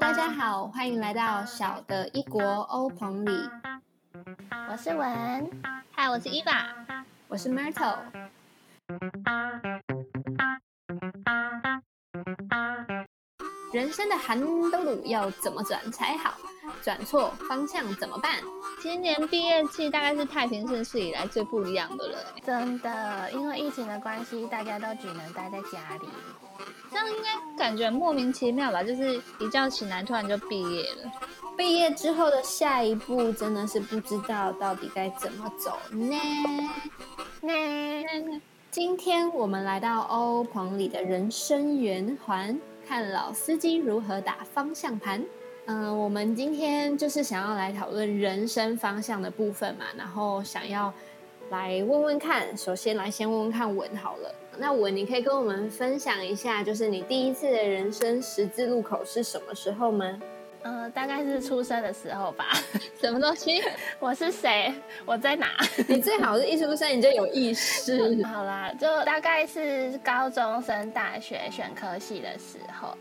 大家好，欢迎来到小的一国欧棚里。我是文，嗨，我是伊娃，我是 Myrtle。人生的寒冬路要怎么转才好？转错方向怎么办？今年毕业季大概是太平盛世以来最不一样的了。真的，因为疫情的关系，大家都只能待在家里。这样应该感觉莫名其妙吧？就是一觉醒来，突然就毕业了。毕业之后的下一步，真的是不知道到底该怎么走呢？呢？今天我们来到欧棚里的人生圆环，看老司机如何打方向盘。嗯，我们今天就是想要来讨论人生方向的部分嘛，然后想要来问问看，首先来先问问看文好了。那我，你可以跟我们分享一下，就是你第一次的人生十字路口是什么时候吗？呃，大概是出生的时候吧。什么东西？我是谁？我在哪？你最好是一出生你就有意识。好啦，就大概是高中升大学选科系的时候。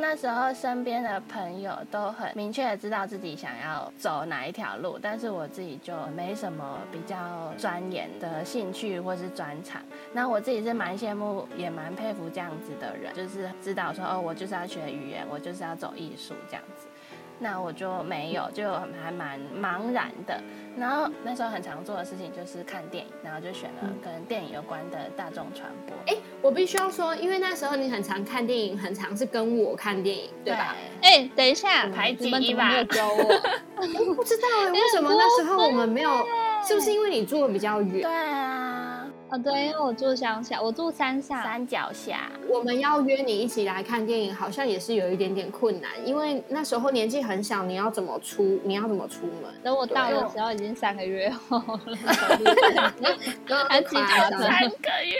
那时候身边的朋友都很明确的知道自己想要走哪一条路，但是我自己就没什么比较钻研的兴趣或是专长。那我自己是蛮羡慕，也蛮佩服这样子的人，就是知道说哦，我就是要学语言，我就是要走艺术这样子。那我就没有，就还蛮茫然的。然后那时候很常做的事情就是看电影，然后就选了跟电影有关的大众传播。哎，我必须要说，因为那时候你很常看电影，很常是跟我看电影，对吧？哎，等一下，排挤一把，不知道哎，为什么那时候我们没有？是不是因为你住的比较远？对啊。啊，对，因为我住乡下，我住山下山脚下。我们要约你一起来看电影，好像也是有一点点困难，因为那时候年纪很小，你要怎么出？你要怎么出门？等我到的时候已经三个月后了，还记得三个月。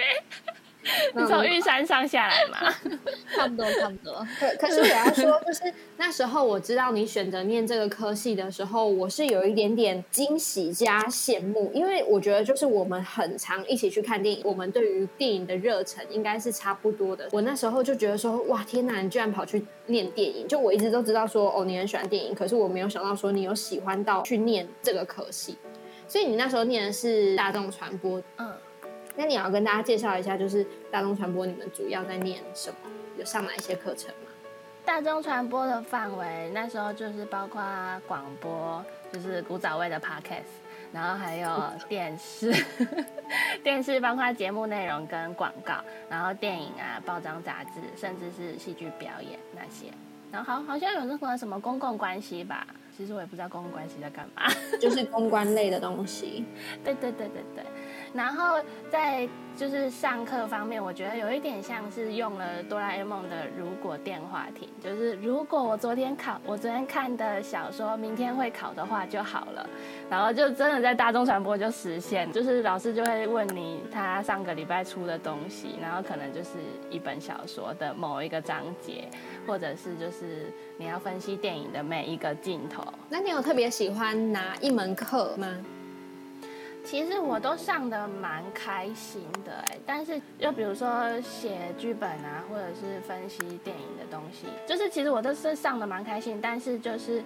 你从玉山上下来嘛？差不多，差不多。可可是我要说，就是那时候我知道你选择念这个科系的时候，我是有一点点惊喜加羡慕，因为我觉得就是我们很常一起去看电影，我们对于电影的热忱应该是差不多的。我那时候就觉得说，哇，天哪，你居然跑去念电影！就我一直都知道说，哦，你很喜欢电影，可是我没有想到说你有喜欢到去念这个科系。所以你那时候念的是大众传播，嗯。那你要跟大家介绍一下，就是大众传播，你们主要在念什么？有上哪一些课程吗？大众传播的范围，那时候就是包括广播，就是古早味的 podcast，然后还有 电视，电视包括节目内容跟广告，然后电影啊、报章杂志，甚至是戏剧表演那些。然后好好像有那个什么公共关系吧，其实我也不知道公共关系在干嘛，就是公关类的东西。对对对对对。然后在就是上课方面，我觉得有一点像是用了哆啦 A 梦的如果电话亭，就是如果我昨天考，我昨天看的小说，明天会考的话就好了。然后就真的在大众传播就实现，就是老师就会问你他上个礼拜出的东西，然后可能就是一本小说的某一个章节，或者是就是你要分析电影的每一个镜头。那你有特别喜欢哪一门课吗？其实我都上的蛮开心的哎，但是就比如说写剧本啊，或者是分析电影的东西，就是其实我都是上的蛮开心，但是就是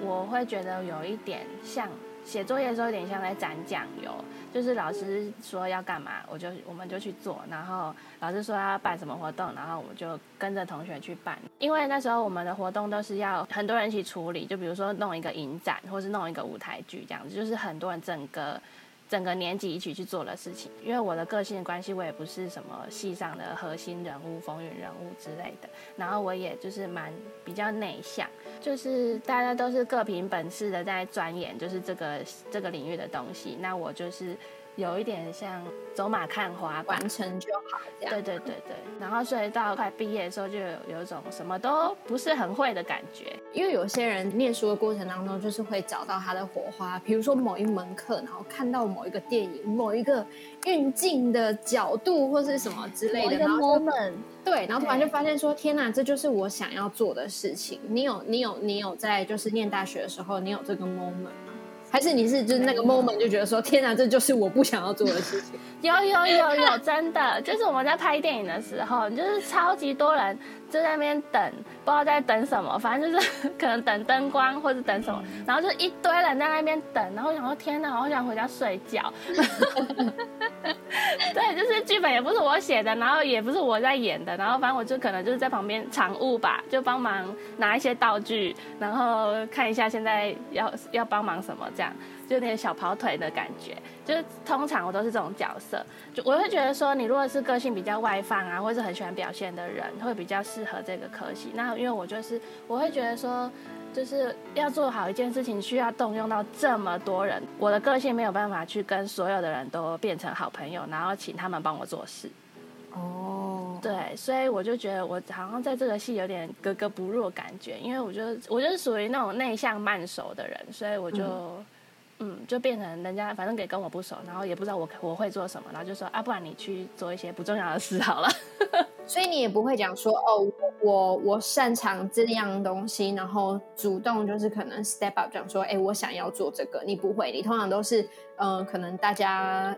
我会觉得有一点像写作业的时候有点像在沾酱油，就是老师说要干嘛，我就我们就去做，然后老师说要办什么活动，然后我就跟着同学去办，因为那时候我们的活动都是要很多人一起处理，就比如说弄一个影展，或是弄一个舞台剧这样子，就是很多人整个。整个年级一起去做的事情，因为我的个性关系，我也不是什么戏上的核心人物、风云人物之类的。然后我也就是蛮比较内向，就是大家都是各凭本事的在钻研，就是这个这个领域的东西。那我就是。有一点像走马看花，完成就好这样。对对对对，然后所以到快毕业的时候，就有有一种什么都不是很会的感觉。因为有些人念书的过程当中，就是会找到他的火花，比如说某一门课，然后看到某一个电影，某一个运镜的角度或是什么之类的，然后 moment，对，然后突然就发现说，天哪，这就是我想要做的事情。你有你有你有在就是念大学的时候，你有这个 moment。还是你是就是那个 moment 就觉得说天哪，这就是我不想要做的事情。有有有有，真的就是我们在拍电影的时候，就是超级多人就在那边等，不知道在等什么，反正就是 可能等灯光或者等什么，然后就一堆人在那边等，然后想说天哪，我想回家睡觉。对，就是剧本也不是我写的，然后也不是我在演的，然后反正我就可能就是在旁边场务吧，就帮忙拿一些道具，然后看一下现在要要帮忙什么，这样就有点小跑腿的感觉。就是通常我都是这种角色，就我会觉得说，你如果是个性比较外放啊，或者是很喜欢表现的人，会比较适合这个科系。那因为我就是我会觉得说。就是要做好一件事情，需要动用到这么多人。我的个性没有办法去跟所有的人都变成好朋友，然后请他们帮我做事。哦，对，所以我就觉得我好像在这个戏有点格格不入的感觉，因为我觉得我就是属于那种内向慢熟的人，所以我就嗯，就变成人家反正也跟我不熟，然后也不知道我我会做什么，然后就说啊，不然你去做一些不重要的事好了。所以你也不会讲说哦，我我擅长这样东西，然后主动就是可能 step up 讲说，哎，我想要做这个。你不会，你通常都是，嗯，可能大家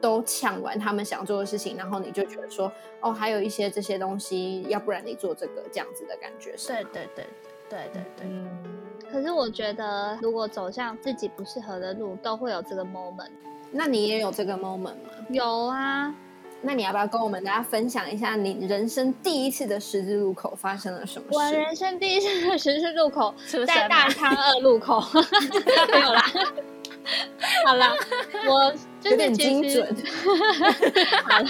都抢完他们想做的事情，然后你就觉得说，哦，还有一些这些东西，要不然你做这个这样子的感觉。对对对对对对。嗯。可是我觉得，如果走向自己不适合的路，都会有这个 moment。那你也有这个 moment 吗？有啊。那你要不要跟我们大家分享一下你人生第一次的十字路口发生了什么事？我人生第一次的十字路口在大昌二路口，没有啦。好了，我有点精准。好了，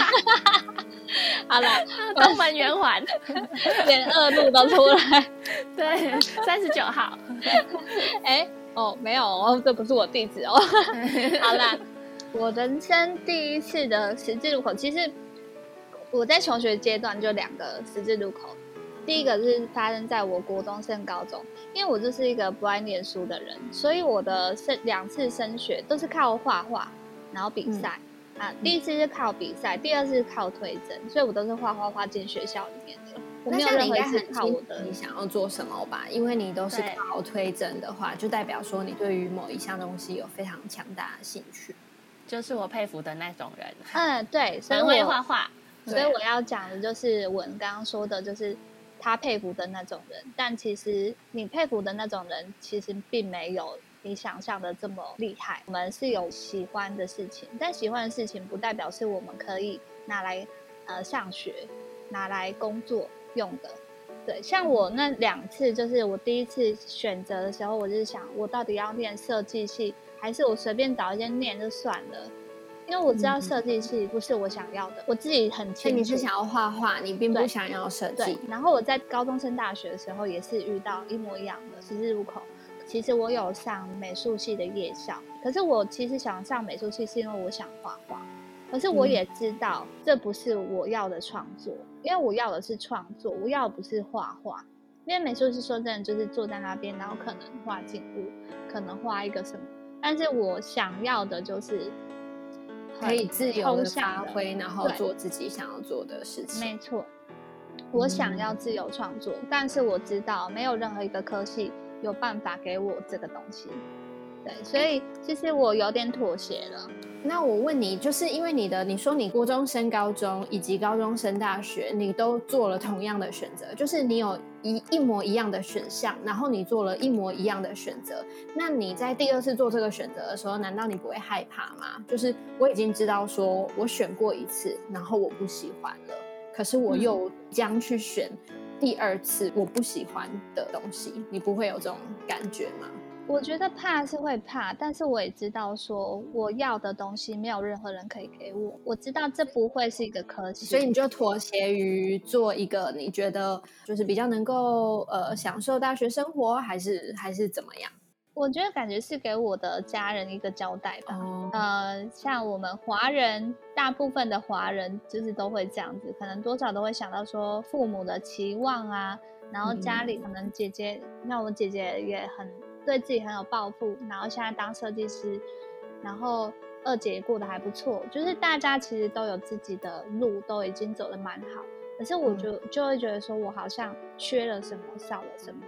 好了，东门圆环，连二路都出来。对，三十九号。哎，哦，没有哦，这不是我地址哦。好了。我人生第一次的十字路口，其实我在求学阶段就两个十字路口。第一个是发生在我国中升高中，因为我就是一个不爱念书的人，所以我的升两次升学都是靠画画，然后比赛啊。第一次是靠比赛，第二次是靠推甄，所以我都是画画画进学校里面的。我没有任何一次靠我的。你想要做什么吧？因为你都是靠推甄的话，就代表说你对于某一项东西有非常强大的兴趣。就是我佩服的那种人。嗯，对，很会画画。所以我要讲的就是我刚刚说的，就是他佩服的那种人。但其实你佩服的那种人，其实并没有你想象的这么厉害。我们是有喜欢的事情，但喜欢的事情不代表是我们可以拿来呃上学、拿来工作用的。对，像我那两次，就是我第一次选择的时候，我就是想，我到底要念设计系。还是我随便找一间念就算了，因为我知道设计系不是我想要的，我自己很清楚。你是想要画画，你并不想要设计。然后我在高中升大学的时候也是遇到一模一样的十字路口。其实我有上美术系的夜校，可是我其实想上美术系是因为我想画画，可是我也知道这不是我要的创作，因为我要的是创作，我要的不是画画。因为美术系说真的就是坐在那边，然后可能画景物，可能画一个什么。但是我想要的就是可以自由的发挥，然后做自己想要做的事情。没错，我想要自由创作，但是我知道没有任何一个科系有办法给我这个东西。对，所以其实我有点妥协了。那我问你，就是因为你的，你说你国中升高中，以及高中升大学，你都做了同样的选择，就是你有一一模一样的选项，然后你做了一模一样的选择。那你在第二次做这个选择的时候，难道你不会害怕吗？就是我已经知道说我选过一次，然后我不喜欢了，可是我又将去选第二次我不喜欢的东西，你不会有这种感觉吗？我觉得怕是会怕，但是我也知道说我要的东西没有任何人可以给我。我知道这不会是一个科技，所以你就妥协于做一个你觉得就是比较能够呃享受大学生活，还是还是怎么样？我觉得感觉是给我的家人一个交代吧。呃，像我们华人，大部分的华人就是都会这样子，可能多少都会想到说父母的期望啊，然后家里可能姐姐，那我姐姐也很。对自己很有抱负，然后现在当设计师，然后二姐也过得还不错，就是大家其实都有自己的路，都已经走得蛮好。可是我就就会觉得说，我好像缺了什么，少了什么。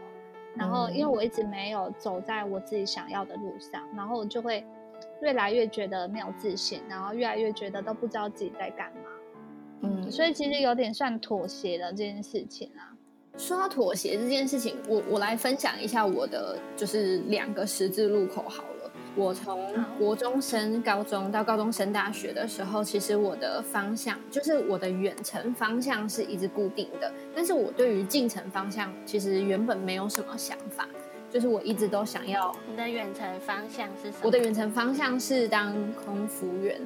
然后因为我一直没有走在我自己想要的路上，然后我就会越来越觉得没有自信，然后越来越觉得都不知道自己在干嘛。嗯，所以其实有点算妥协了这件事情啊。说到妥协这件事情，我我来分享一下我的就是两个十字路口好了。我从国中升高中到高中升大学的时候，其实我的方向就是我的远程方向是一直固定的，但是我对于近程方向其实原本没有什么想法，就是我一直都想要。你的远程方向是什么？我的远程方向是当空服员，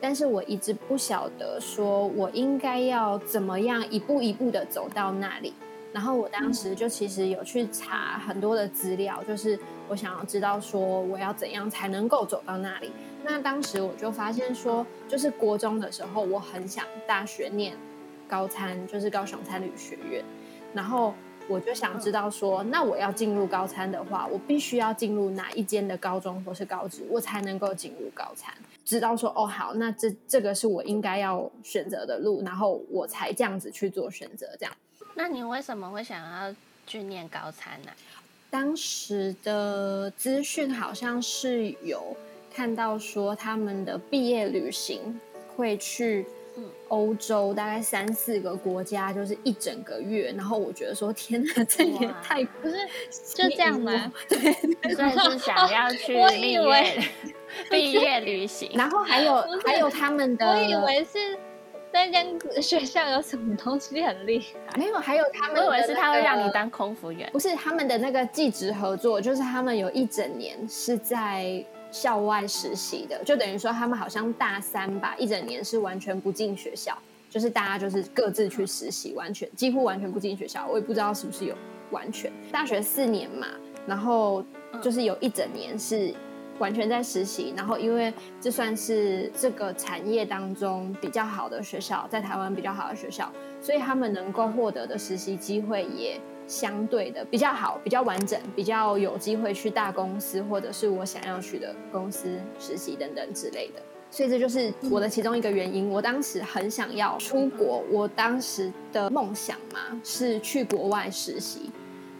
但是我一直不晓得说我应该要怎么样一步一步的走到那里。然后我当时就其实有去查很多的资料，就是我想要知道说我要怎样才能够走到那里。那当时我就发现说，就是国中的时候，我很想大学念高参，就是高雄参旅学院。然后我就想知道说，那我要进入高参的话，我必须要进入哪一间的高中或是高职，我才能够进入高参。知道说哦好，那这这个是我应该要选择的路，然后我才这样子去做选择，这样。那你为什么会想要去念高餐呢？当时的资讯好像是有看到说他们的毕业旅行会去欧洲，大概三四个国家，就是一整个月。然后我觉得说天哪，这也太不是就这样吗？对，所以是想要去 毕业毕业旅行。然后还有还有他们的，我以为是。那间学校有什么东西很厉害？没有，还有他们，我以为是他会让你当空服员，不是他们的那个技职合作，就是他们有一整年是在校外实习的，就等于说他们好像大三吧，一整年是完全不进学校，就是大家就是各自去实习，完全几乎完全不进学校。我也不知道是不是有完全大学四年嘛，然后就是有一整年是。完全在实习，然后因为这算是这个产业当中比较好的学校，在台湾比较好的学校，所以他们能够获得的实习机会也相对的比较好，比较完整，比较有机会去大公司或者是我想要去的公司实习等等之类的。所以这就是我的其中一个原因。我当时很想要出国，我当时的梦想嘛是去国外实习。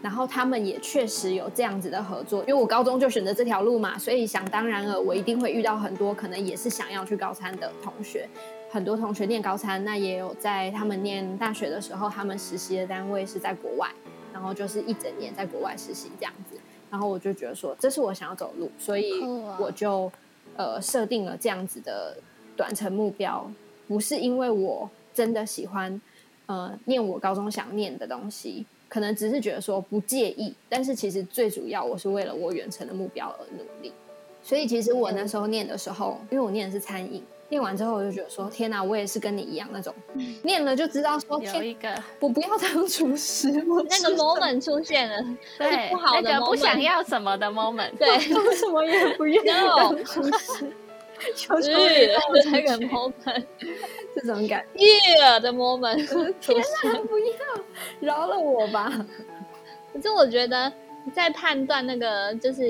然后他们也确实有这样子的合作，因为我高中就选择这条路嘛，所以想当然了，我一定会遇到很多可能也是想要去高参的同学。很多同学念高参，那也有在他们念大学的时候，他们实习的单位是在国外，然后就是一整年在国外实习这样子。然后我就觉得说，这是我想要走的路，所以我就呃设定了这样子的短程目标，不是因为我真的喜欢呃念我高中想念的东西。可能只是觉得说不介意，但是其实最主要我是为了我远程的目标而努力。所以其实我那时候念的时候，因为我念的是餐饮，念完之后我就觉得说天哪，我也是跟你一样那种，念了就知道说有一个我不要当厨师，那个 moment 出现了，对，不好的不想要什么的 moment，对，什么也不愿意当厨师。就是。那个 moment，这种感，yeah 的 moment，天哪，不要，饶了我吧！可是我觉得在判断那个就是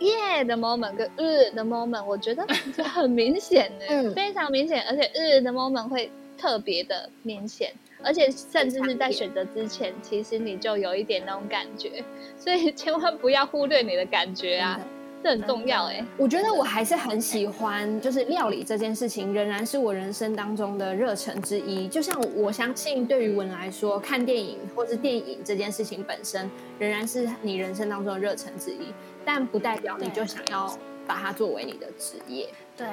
yeah 的 moment 跟日的 moment，我觉得很明显的，非常明显，而且日的 moment 会特别的明显，而且甚至是在选择之前，其实你就有一点那种感觉，所以千万不要忽略你的感觉啊。这很重要哎，我觉得我还是很喜欢，就是料理这件事情仍然是我人生当中的热忱之一。就像我相信，对于文来说，看电影或是电影这件事情本身仍然是你人生当中的热忱之一，但不代表你就想要把它作为你的职业。对，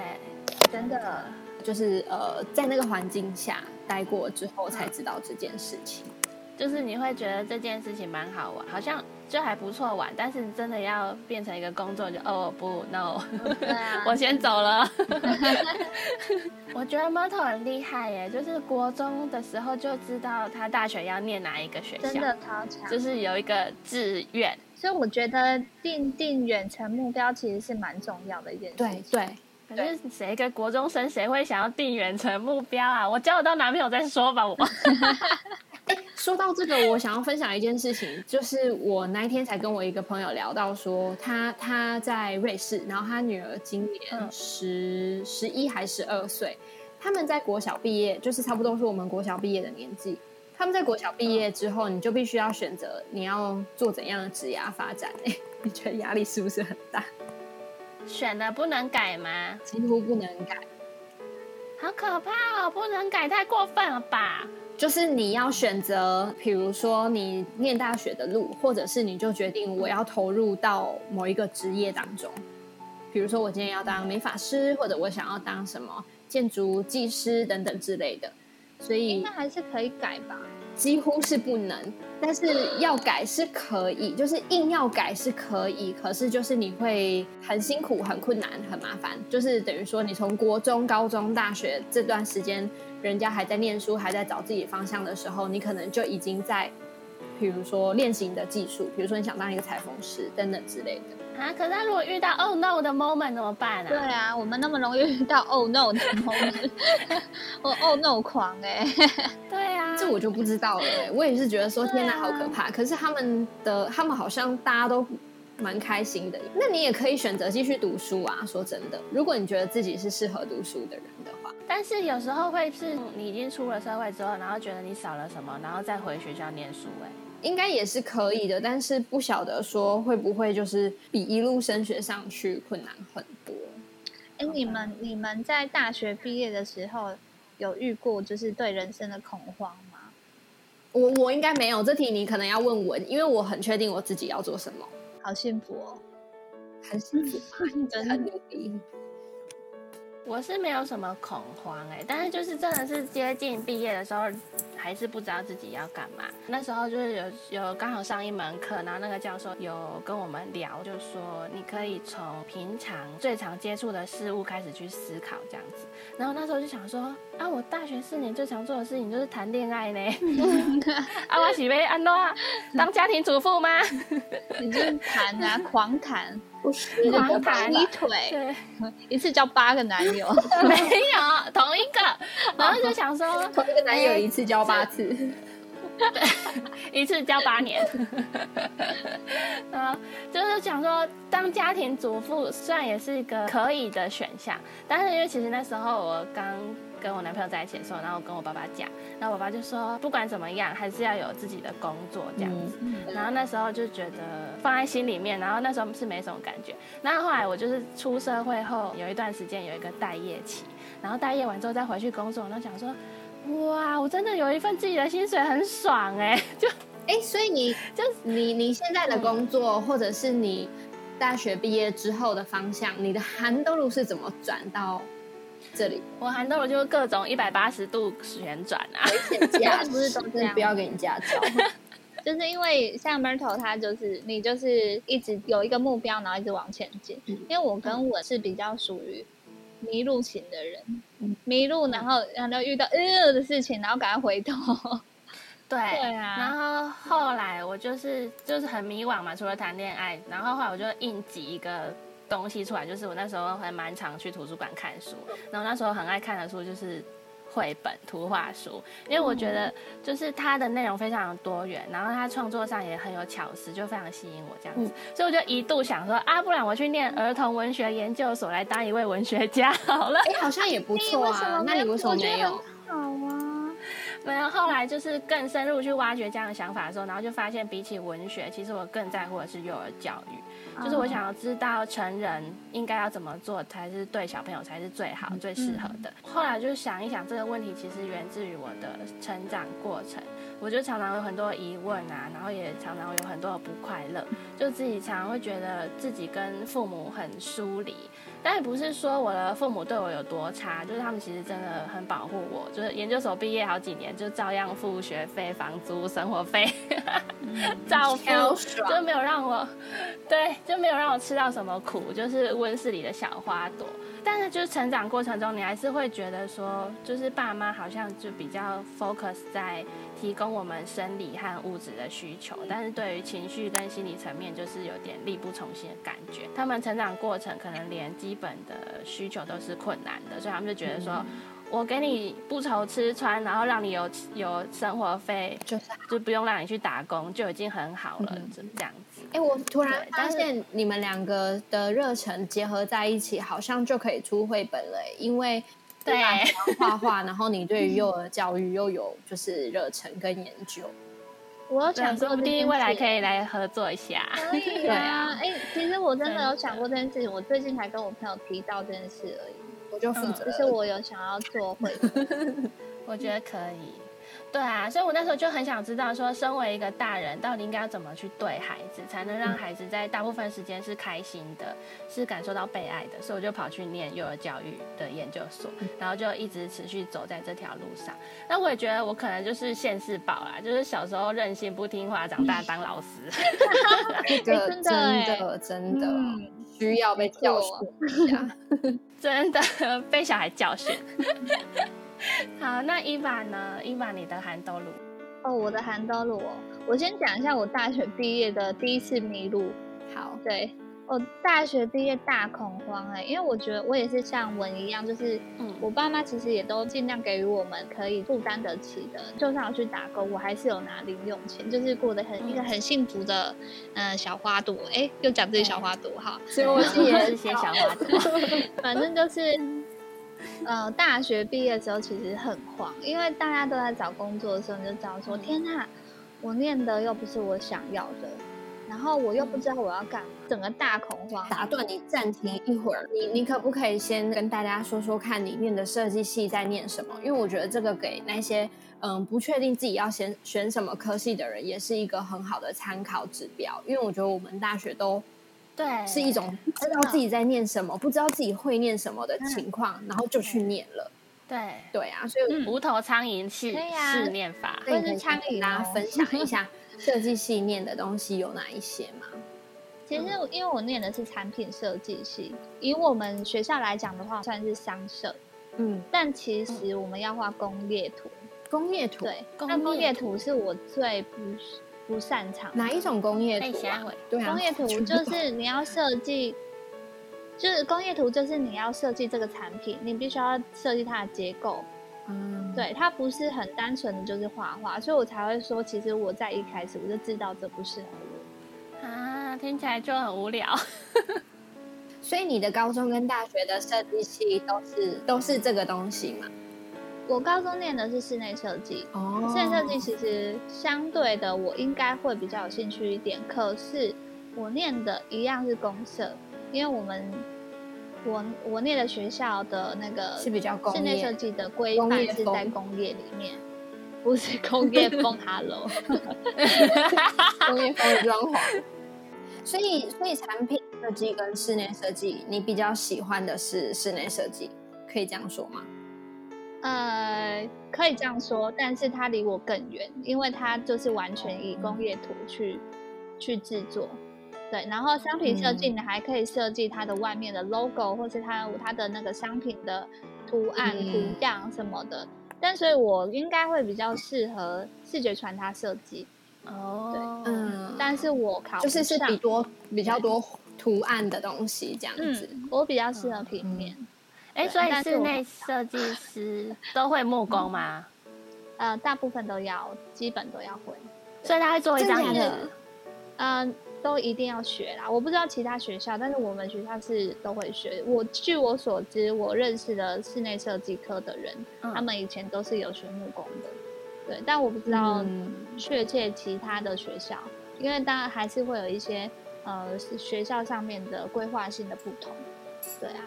真的就是呃，在那个环境下待过之后才知道这件事情。就是你会觉得这件事情蛮好玩，好像就还不错玩，但是真的要变成一个工作，就哦不，no，我先走了。我觉得 Moto 很厉害耶，就是国中的时候就知道他大学要念哪一个学校，真的超强，就是有一个志愿。所以我觉得定定远程目标其实是蛮重要的一件事。对对，可是谁跟国中生谁会想要定远程目标啊？我交得到男朋友再说吧，我。说到这个，我想要分享一件事情，就是我那一天才跟我一个朋友聊到，说他他在瑞士，然后他女儿今年十十一还十二岁，他们在国小毕业，就是差不多是我们国小毕业的年纪。他们在国小毕业之后，你就必须要选择你要做怎样的职业发展。哎，你觉得压力是不是很大？选了不能改吗？几乎不能改，好可怕哦！不能改，太过分了吧？就是你要选择，比如说你念大学的路，或者是你就决定我要投入到某一个职业当中。比如说我今天要当美发师，或者我想要当什么建筑技师等等之类的。所以应该还是可以改吧。几乎是不能，但是要改是可以，就是硬要改是可以，可是就是你会很辛苦、很困难、很麻烦，就是等于说你从国中、高中、大学这段时间，人家还在念书、还在找自己方向的时候，你可能就已经在，比如说练习你的技术，比如说你想当一个裁缝师等等之类的。啊！可是他如果遇到 Oh no 的 moment 怎么办啊？对啊，我们那么容易遇到 Oh no 的 moment，我 Oh no 狂哎！对啊，这我就不知道了。我也是觉得说天哪，好可怕。可是他们的他们好像大家都蛮开心的。那你也可以选择继续读书啊。说真的，如果你觉得自己是适合读书的人的话，但是有时候会是你已经出了社会之后，然后觉得你少了什么，然后再回学校念书哎。应该也是可以的，但是不晓得说会不会就是比一路升学上去困难很多。哎，你们你们在大学毕业的时候有遇过就是对人生的恐慌吗？我我应该没有，这题你可能要问我，因为我很确定我自己要做什么。好幸福哦，很幸福，真的很努力。我是没有什么恐慌哎，但是就是真的是接近毕业的时候。还是不知道自己要干嘛。那时候就是有有刚好上一门课，然后那个教授有跟我们聊，就说你可以从平常最常接触的事物开始去思考这样子。然后那时候就想说，啊，我大学四年最常做的事情就是谈恋爱呢。啊，我喜被安诺当家庭主妇吗？你就谈啊，狂谈，不是狂谈劈腿，对，一次交八个男友，没有同一个。然后就想说，同一个男友一次交八次，一次交八年。啊，就是想说当家庭主妇，虽然也是一个可以的选项，但是因为其实那时候我刚跟我男朋友在一起的时候，然后我跟我爸爸讲，然后我爸就说，不管怎么样，还是要有自己的工作这样子。然后那时候就觉得放在心里面，然后那时候是没什么感觉。然后后来我就是出社会后有一段时间有一个待业期。然后待业完之后再回去工作，然后想说，哇，我真的有一份自己的薪水，很爽哎！就哎，所以你就你你现在的工作，或者是你大学毕业之后的方向，你的韩豆路是怎么转到这里？我韩豆路就是各种一百八十度旋转啊！驾不是都这样？不要给你驾照，就是因为像 Mertle 他就是你就是一直有一个目标，然后一直往前进。因为我跟我是比较属于。迷路型的人，迷路，然后然后遇到呃的事情，然后赶快回头。对，对啊。然后后来我就是就是很迷惘嘛，除了谈恋爱，然后后来我就硬挤一个东西出来，就是我那时候还蛮常去图书馆看书，然后那时候很爱看的书就是。绘本、图画书，因为我觉得就是它的内容非常多元，然后它创作上也很有巧思，就非常吸引我这样子，所以我就一度想说啊，不然我去念儿童文学研究所来当一位文学家好了。哎，好像也不错啊。那你为什么没有？没有，后来就是更深入去挖掘这样的想法的时候，然后就发现比起文学，其实我更在乎的是幼儿教育。就是我想要知道成人应该要怎么做才是对小朋友才是最好最适合的。后来就想一想这个问题，其实源自于我的成长过程。我就常常有很多疑问啊，然后也常常有很多的不快乐，就自己常常会觉得自己跟父母很疏离。但也不是说我的父母对我有多差，就是他们其实真的很保护我。就是研究所毕业好几年，就照样付学费、房租、生活费，照付，就没有让我，对，就没有让我吃到什么苦，就是温室里的小花朵。但是就是成长过程中，你还是会觉得说，就是爸妈好像就比较 focus 在。提供我们生理和物质的需求，但是对于情绪跟心理层面，就是有点力不从心的感觉。他们成长过程可能连基本的需求都是困难的，所以他们就觉得说，我给你不愁吃穿，然后让你有有生活费，就是就不用让你去打工，就已经很好了，就这样子。哎，我突然发现你们两个的热忱结合在一起，好像就可以出绘本了，因为。对，画画，然后你对于幼儿教育又有就是热忱跟研究。我有想说，不定未来可以来合作一下。可以啊，哎，其实我真的有想过这件事情，我最近才跟我朋友提到这件事而已。我就负责，就是我有想要做会，我觉得可以。对啊，所以我那时候就很想知道，说身为一个大人，到底应该要怎么去对孩子，才能让孩子在大部分时间是开心的，是感受到被爱的。所以我就跑去念幼儿教育的研究所，然后就一直持续走在这条路上。那我也觉得我可能就是现世宝啦，就是小时候任性不听话，长大当老师。这个真的真的需要被教训一下，真的被小孩教训。好，那伊娃呢？伊娃，你的韩兜路哦，我的韩兜路哦，我先讲一下我大学毕业的第一次迷路。好，对我大学毕业大恐慌哎，因为我觉得我也是像文一样，就是嗯，我爸妈其实也都尽量给予我们可以负担得起的，就算我去打工，我还是有拿零用钱，就是过得很一个很幸福的嗯小花朵。哎，又讲自己小花朵哈，所以我也是些小花朵，反正就是。呃，大学毕业的时候其实很慌，因为大家都在找工作的时候，你就知道说，天呐，我念的又不是我想要的，然后我又不知道我要干嘛，整个大恐慌。打断你，暂停一会儿，你你可不可以先跟大家说说看，里面的设计系在念什么？因为我觉得这个给那些嗯不确定自己要选选什么科系的人，也是一个很好的参考指标。因为我觉得我们大学都。对，是一种不知道自己在念什么，不知道自己会念什么的情况，然后就去念了。对，对啊，所以无头苍蝇是是念法，或是苍蝇，大家分享一下设计系念的东西有哪一些吗？其实因为我念的是产品设计系，以我们学校来讲的话，算是商社。嗯，但其实我们要画工业图，工业图对，那工业图是我最不。不擅长哪一种工业图？对啊，工业图就是你要设计，就是工业图就是你要设计这个产品，你必须要设计它的结构。嗯，对，它不是很单纯的就是画画，所以我才会说，其实我在一开始我就知道这不适合我。啊，听起来就很无聊。所以你的高中跟大学的设计系都是都是这个东西吗？我高中念的是室内设计，室内设计其实相对的，我应该会比较有兴趣一点。可是我念的一样是公社，因为我们我我念的学校的那个是比较室内设计的规范是在工业里面，不是工业 风 Hello，工业风的装潢。所以所以产品设计跟室内设计，你比较喜欢的是室内设计，可以这样说吗？呃，可以这样说，但是它离我更远，因为它就是完全以工业图去去制作，对。然后商品设计，你还可以设计它的外面的 logo，或是它它的那个商品的图案、图样什么的。但所以，我应该会比较适合视觉传达设计。哦，对，嗯。但是我考就是是比多比较多图案的东西这样子，我比较适合平面。哎，所以室内设计师 都会木工吗？呃，大部分都要，基本都要会。所以他会做一张椅子，嗯，都一定要学啦。我不知道其他学校，但是我们学校是都会学。我据我所知，我认识的室内设计科的人，他们以前都是有学木工的。对，但我不知道确切其他的学校，因为当然还是会有一些呃学校上面的规划性的不同。对啊。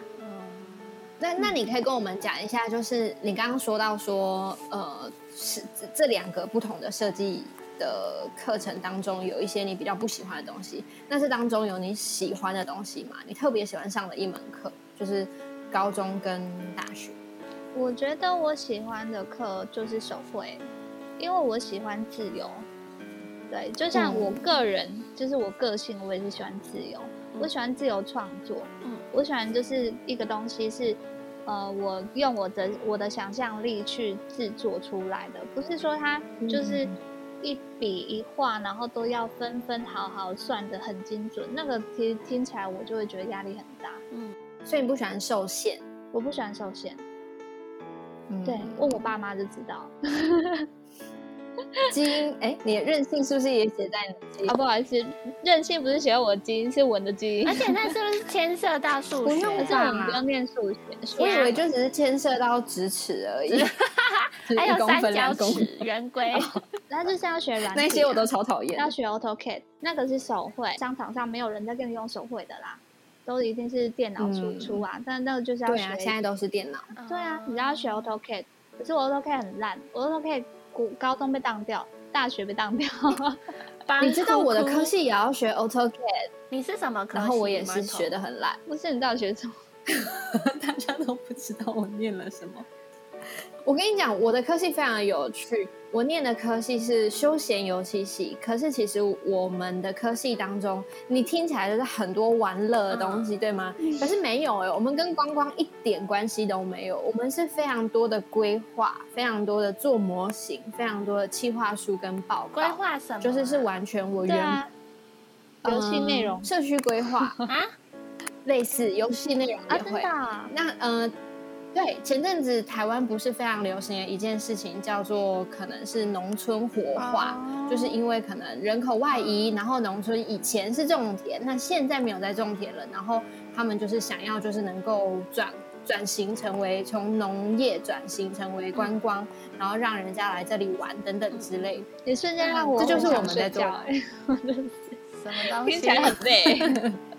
那那你可以跟我们讲一下，就是你刚刚说到说，呃，是这两个不同的设计的课程当中，有一些你比较不喜欢的东西。但是当中有你喜欢的东西嘛？你特别喜欢上的一门课，就是高中跟大学。我觉得我喜欢的课就是手绘，因为我喜欢自由。对，就像我个人，就是我个性，我也是喜欢自由。我喜欢自由创作。嗯。我喜欢就是一个东西是，呃，我用我的我的想象力去制作出来的，不是说它就是一笔一画，然后都要分分好好算的很精准。那个其实听起来我就会觉得压力很大。嗯，所以你不喜欢受限？我不喜欢受限。对，问我爸妈就知道。基因哎，你的任性是不是也写在你基因？啊，不好意思，任性不是写在我的基因，是我的基因。而且那是不是牵涉到数学？不是我们不用念数学，我以为就只是牵涉到直尺而已。还有三角尺、圆规，那就是要学软。那些我都超讨厌。要学 AutoCAD，那个是手绘，商场上没有人在跟你用手绘的啦，都一定是电脑输出啊。但那个就是要学，现在都是电脑。对啊，你要学 AutoCAD，可是我 AutoCAD 很烂，我 AutoCAD。古高中被当掉，大学被当掉。你知道我的科系也要学 AutoCAD，你是什么科系？然后我也是学的很烂。不是你知道学什么？大家都不知道我念了什么。我跟你讲，我的科系非常有趣。我念的科系是休闲游戏系，可是其实我们的科系当中，你听起来就是很多玩乐的东西，对吗？可是没有哎，我们跟观光一点关系都没有。我们是非常多的规划，非常多的做模型，非常多的企划书跟报告。规划什么？就是是完全我原游戏内容、社区规划啊，类似游戏内容也会。那嗯。对，前阵子台湾不是非常流行的一件事情，叫做可能是农村活化，就是因为可能人口外移，然后农村以前是种田，那现在没有在种田了，然后他们就是想要就是能够转转型成为从农业转型成为观光，然后让人家来这里玩等等之类。也瞬间让我这就是我们在做，什么东西？听起来很累。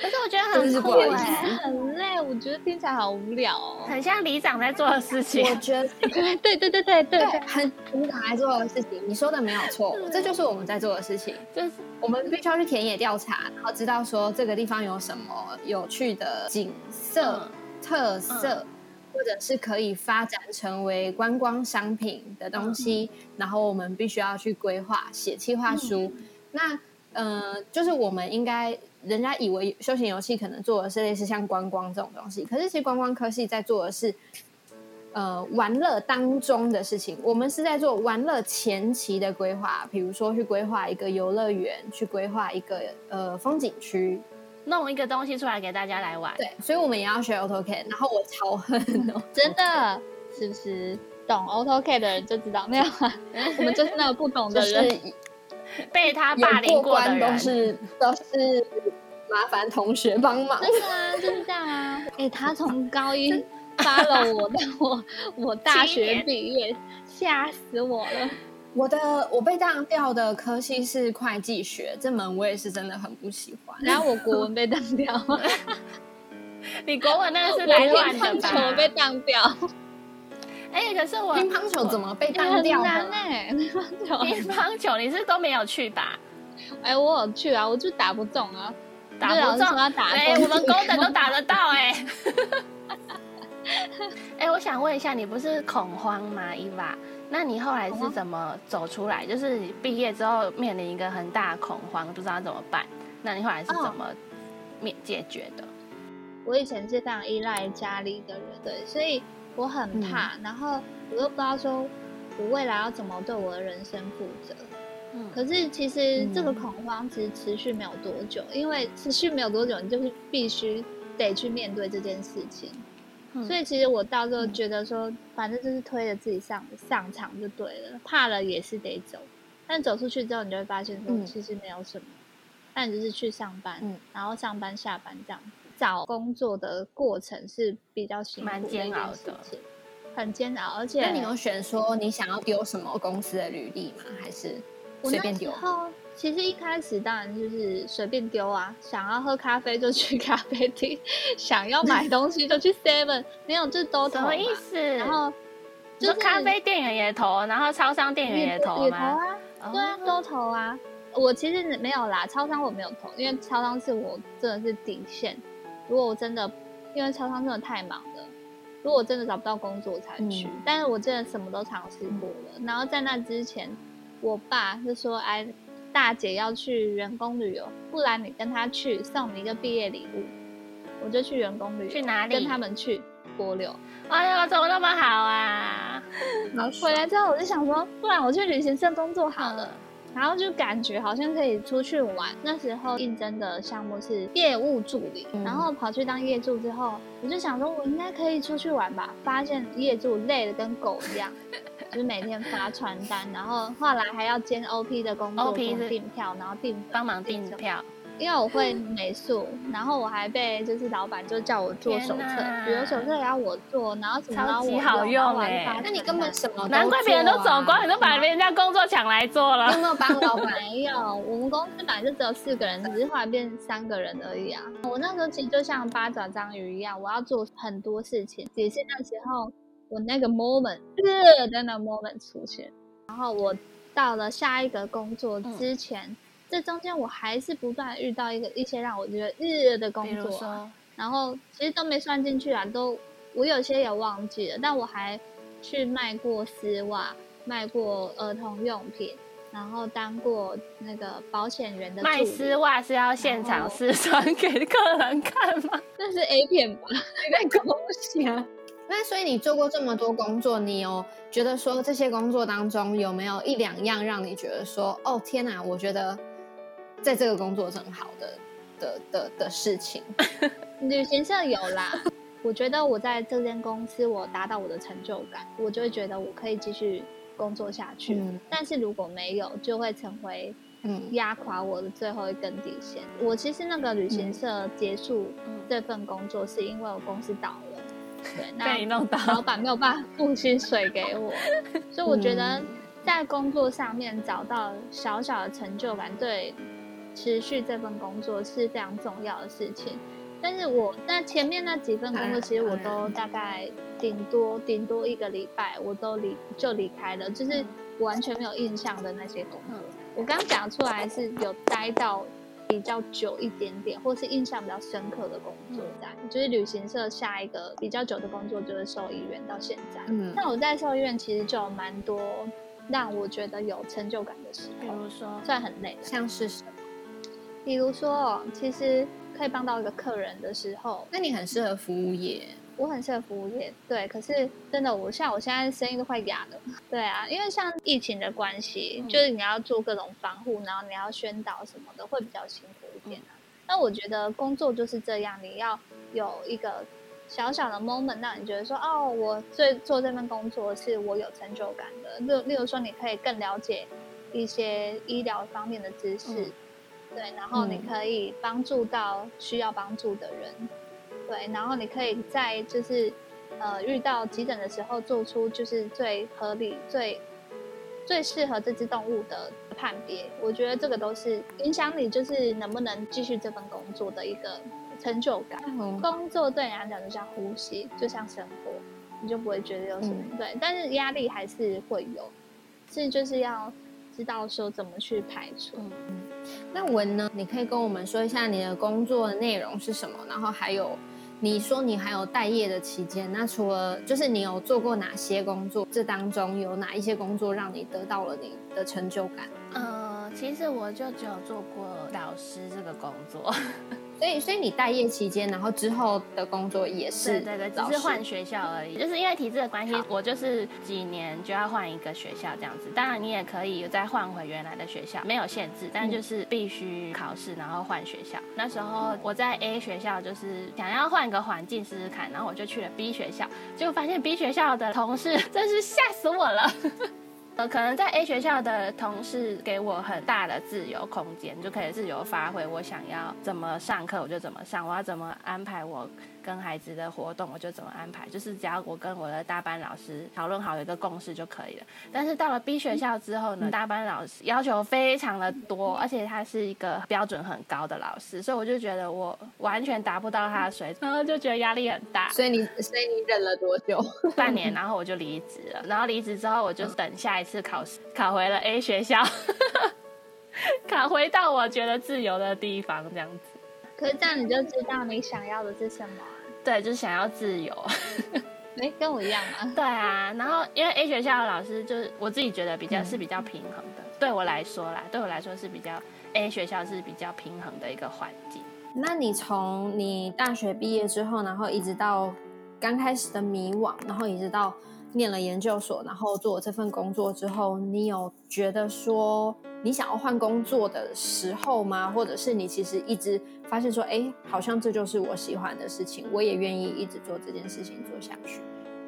可是我觉得很酷哎，很累，我觉得听起来好无聊哦，很像里长在做的事情。我觉得 对对对对对，很里长在做的事情，你说的没有错，这就是我们在做的事情，就是我们必须要去田野调查，然后知道说这个地方有什么有趣的景色特色，或者是可以发展成为观光商品的东西，然后我们必须要去规划写计划书。那呃，就是我们应该。人家以为休闲游戏可能做的是类似像观光这种东西，可是其实观光科系在做的是，呃，玩乐当中的事情。我们是在做玩乐前期的规划，比如说去规划一个游乐园，去规划一个呃风景区，弄一个东西出来给大家来玩。对，所以我们也要学 AutoCAD。然后我超恨 哦，真的是不是？懂 AutoCAD 的人就知道没有啊，我们就是那个不懂的人。被他霸凌过的人都是 都是麻烦同学帮忙。真的啊，就是这样啊。哎，他从高一发了我到我我大学毕业，吓死我了。我的我被当掉的科系是会计学，这门我也是真的很不喜欢。然后我国文被当掉，你国文那个是来乱的吧？我被当掉。哎，可是我乒乓球怎么被当掉呢？乒乓球，乒乓球你是都没有去吧？哎，我有去啊，我就打不中啊，打不中啊打。哎，我们高等都打得到哎。哎，我想问一下，你不是恐慌吗，伊娃？那你后来是怎么走出来？就是你毕业之后面临一个很大的恐慌，不知道怎么办。那你后来是怎么面解决的？我以前是非常依赖家里的人，对，所以。我很怕，然后我又不知道说，我未来要怎么对我的人生负责。嗯，可是其实这个恐慌其实持续没有多久，因为持续没有多久，你就是必须得去面对这件事情。所以其实我到时候觉得说，反正就是推着自己上上场就对了，怕了也是得走。但走出去之后，你就会发现说，其实没有什么，但只是去上班，然后上班下班这样。找工作的过程是比较辛苦、蛮煎熬的，很煎熬。而且，那你有选说你想要丢什么公司的履历吗？还是随便丢？其实一开始当然就是随便丢啊，想要喝咖啡就去 咖啡厅，想要买东西就去 Seven，没有就都投。什么意思？然后就是咖啡店员也投，然后超商店员也投吗？啊，对啊，都投啊。我其实没有啦，超商我没有投，因为超商是我真的是底线。如果我真的，因为超商真的太忙了，如果我真的找不到工作才去。但是我真的什么都尝试过了。然后在那之前，我爸就说：“哎，大姐要去员工旅游，不然你跟他去，送你一个毕业礼物。”我就去员工旅游，去哪里？跟他们去波流。哎呀，怎么那么好啊！回来之后我就想说，不然我去旅行社工作好了。然后就感觉好像可以出去玩。那时候应征的项目是业务助理，然后跑去当业助之后，我就想说，我应该可以出去玩吧。发现业助累的跟狗一样，就是每天发传单，然后后来还要兼 OP 的工作，订票，然后订帮忙订票。因为我会美术，然后我还被就是老板就叫我做手册，比如手册也要我做，然后什么超级好用哎，那你根本什么难怪别人都走光，你都把别人家工作抢来做了。有没有帮老板？没有，我们公司本来就只有四个人，只是后来变三个人而已啊。我那时候其实就像八爪章鱼一样，我要做很多事情，只是那时候我那个 moment，真的 moment 出现。然后我到了下一个工作之前，这中间我还是不断遇到一个一些让我觉得日的工作，然后其实都没算进去啊，都我有些也忘记了，但我还去卖过丝袜，卖过儿童用品。然后当过那个保险员的卖丝袜是要现场试穿给客人看吗？那是 A 片吧？在恭喜啊！那所以你做过这么多工作，你有觉得说这些工作当中有没有一两样让你觉得说哦天哪，我觉得在这个工作很好的的的的事情？旅行社有啦，我觉得我在这间公司我达到我的成就感，我就会觉得我可以继续。工作下去，但是如果没有，就会成为嗯。压垮我的最后一根底线。我其实那个旅行社结束这份工作，是因为我公司倒了，对，那老板没有办法付薪水给我，所以我觉得在工作上面找到小小的成就感，对持续这份工作是非常重要的事情。但是我那前面那几份工作，其实我都大概顶多顶多一个礼拜，我都离就离开了，就是完全没有印象的那些工作。我刚讲出来是有待到比较久一点点，或是印象比较深刻的工作，在就是旅行社下一个比较久的工作就是兽医院，到现在。嗯，那我在兽医院其实就有蛮多让我觉得有成就感的时候，比如说虽然很累，像是什么？比如说，其实。可以帮到一个客人的时候，那你很适合服务业。我很适合服务业，对。可是真的，我像我现在声音都快哑了。对啊，因为像疫情的关系，就是你要做各种防护，然后你要宣导什么的，会比较辛苦一点啊。那我觉得工作就是这样，你要有一个小小的 moment，让你觉得说，哦，我最做这份工作是我有成就感的。例例如说，你可以更了解一些医疗方面的知识。对，然后你可以帮助到需要帮助的人，对，然后你可以在就是呃遇到急诊的时候做出就是最合理、最最适合这只动物的判别。我觉得这个都是影响你就是能不能继续这份工作的一个成就感。工作对你来讲就像呼吸，就像生活，你就不会觉得有什么对，但是压力还是会有，是就是要知道说怎么去排除。嗯那文呢？你可以跟我们说一下你的工作的内容是什么？然后还有，你说你还有待业的期间，那除了就是你有做过哪些工作？这当中有哪一些工作让你得到了你的成就感？呃，其实我就只有做过导师这个工作。所以，所以你待业期间，然后之后的工作也是对对，只是换学校而已。就是因为体制的关系，我就是几年就要换一个学校这样子。当然，你也可以再换回原来的学校，没有限制，但就是必须考试，然后换学校。那时候我在 A 学校，就是想要换个环境试试看，然后我就去了 B 学校，结果发现 B 学校的同事 真是吓死我了。呃，可能在 A 学校的同事给我很大的自由空间，就可以自由发挥。我想要怎么上课，我就怎么上；我要怎么安排我。跟孩子的活动，我就怎么安排，就是只要我跟我的大班老师讨论好有一个共识就可以了。但是到了 B 学校之后呢，大班老师要求非常的多，而且他是一个标准很高的老师，所以我就觉得我完全达不到他的水准，然后就觉得压力很大。所以你，所以你忍了多久？半年，然后我就离职了。然后离职之后，我就等下一次考试，考回了 A 学校，考回到我觉得自由的地方，这样子。可是这样你就知道你想要的是什么。对，就是想要自由。哎，跟我一样吗？对啊，然后因为 A 学校的老师就是我自己觉得比较是比较平衡的，对我来说啦，对我来说是比较 A 学校是比较平衡的一个环境。那你从你大学毕业之后，然后一直到刚开始的迷惘，然后一直到念了研究所，然后做这份工作之后，你有觉得说？你想要换工作的时候吗？或者是你其实一直发现说，哎，好像这就是我喜欢的事情，我也愿意一直做这件事情做下去。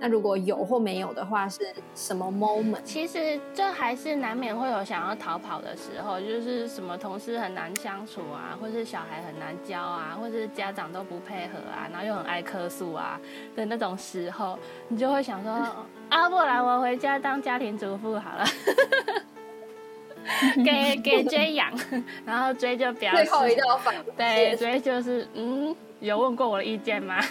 那如果有或没有的话，是什么 moment？其实这还是难免会有想要逃跑的时候，就是什么同事很难相处啊，或是小孩很难教啊，或是家长都不配合啊，然后又很爱客诉啊的那种时候，你就会想说，啊，不然我回家当家庭主妇好了。给 给追养，然后追就表示对追就是嗯，有问过我的意见吗？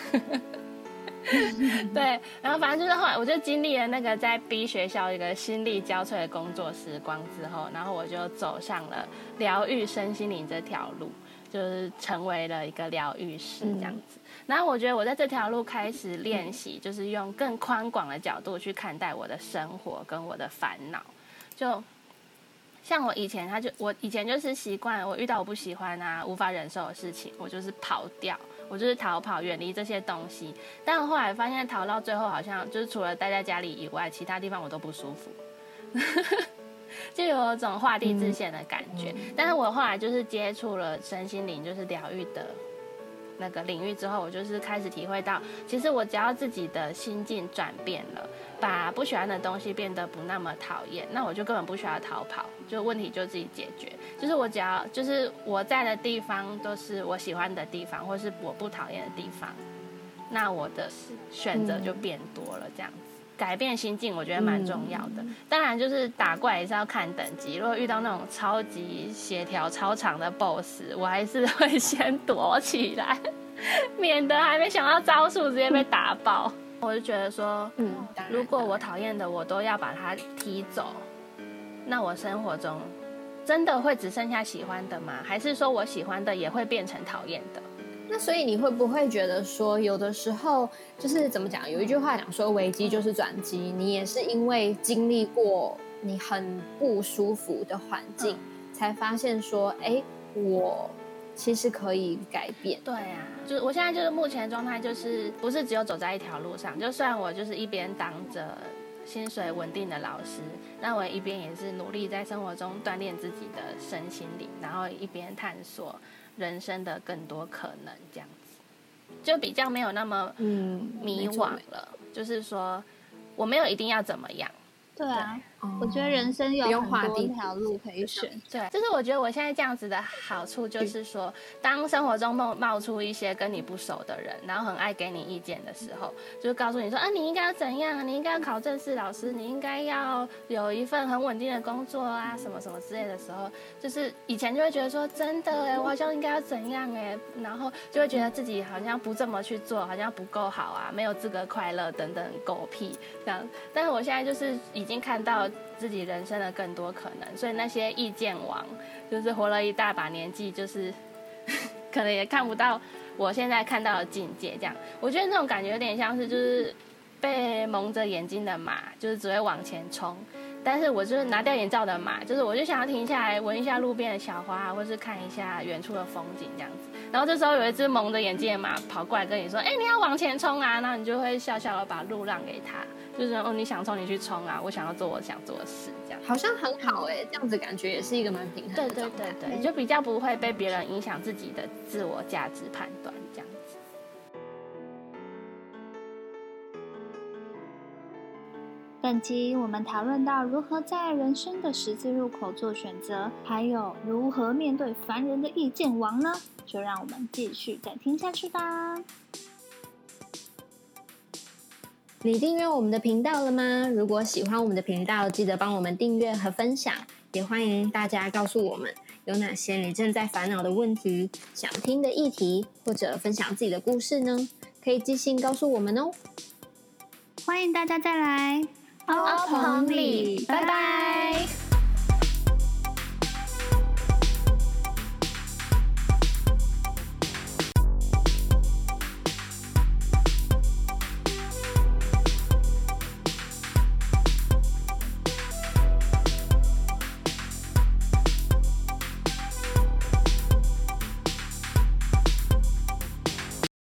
对，然后反正就是后来我就经历了那个在 B 学校一个心力交瘁的工作时光之后，然后我就走上了疗愈身心灵这条路，就是成为了一个疗愈师这样子。然后我觉得我在这条路开始练习，就是用更宽广的角度去看待我的生活跟我的烦恼。就像我以前，他就我以前就是习惯，我遇到我不喜欢啊、无法忍受的事情，我就是跑掉。我就是逃跑，远离这些东西。但后来发现，逃到最后好像就是除了待在家里以外，其他地方我都不舒服，就有种画地自限的感觉。但是我后来就是接触了身心灵，就是疗愈的那个领域之后，我就是开始体会到，其实我只要自己的心境转变了。把不喜欢的东西变得不那么讨厌，那我就根本不需要逃跑，就问题就自己解决。就是我只要就是我在的地方都是我喜欢的地方，或是我不讨厌的地方，那我的选择就变多了。这样子改变心境，我觉得蛮重要的。当然，就是打怪也是要看等级。如果遇到那种超级协调、超长的 BOSS，我还是会先躲起来，免得还没想到招数直接被打爆。我就觉得说，嗯，如果我讨厌的我都要把他踢走，那我生活中真的会只剩下喜欢的吗？还是说我喜欢的也会变成讨厌的？那所以你会不会觉得说，有的时候就是怎么讲？有一句话讲说，危机就是转机。你也是因为经历过你很不舒服的环境，才发现说，哎，我。其实可以改变，对啊，就是我现在就是目前状态，就是不是只有走在一条路上。就算我就是一边当着薪水稳定的老师，那我一边也是努力在生活中锻炼自己的身心灵，然后一边探索人生的更多可能，这样子就比较没有那么嗯迷惘了。就是说，我没有一定要怎么样。对啊。我觉得人生有很多条路可以选，对，就是我觉得我现在这样子的好处，就是说，当生活中冒冒出一些跟你不熟的人，然后很爱给你意见的时候，就告诉你说，啊，你应该要怎样，你应该要考正式老师，你应该要有一份很稳定的工作啊，什么什么之类的时候，就是以前就会觉得说，真的哎，我好像应该要怎样哎，然后就会觉得自己好像不这么去做，好像不够好啊，没有资格快乐等等狗屁这样，但是我现在就是已经看到。自己人生的更多可能，所以那些意见王就是活了一大把年纪，就是 可能也看不到我现在看到的境界。这样，我觉得那种感觉有点像是就是被蒙着眼睛的马，就是只会往前冲。但是我就是拿掉眼罩的马，就是我就想要停下来闻一下路边的小花，或是看一下远处的风景这样子。然后这时候有一只蒙着眼睛的马跑过来跟你说：“哎，你要往前冲啊！”然后你就会笑笑的把路让给他。就是哦，你想冲你去冲啊！我想要做我想做的事，这样好像很好哎，这样子感觉也是一个蛮平衡。对对对对，就比较不会被别人影响自己的自我价值判断，本集我们讨论到如何在人生的十字路口做选择，还有如何面对凡人的意见王呢？就让我们继续再听下去吧。你订阅我们的频道了吗？如果喜欢我们的频道，记得帮我们订阅和分享。也欢迎大家告诉我们有哪些你正在烦恼的问题、想听的议题，或者分享自己的故事呢？可以寄信告诉我们哦。欢迎大家再来，欧鹏里，拜拜。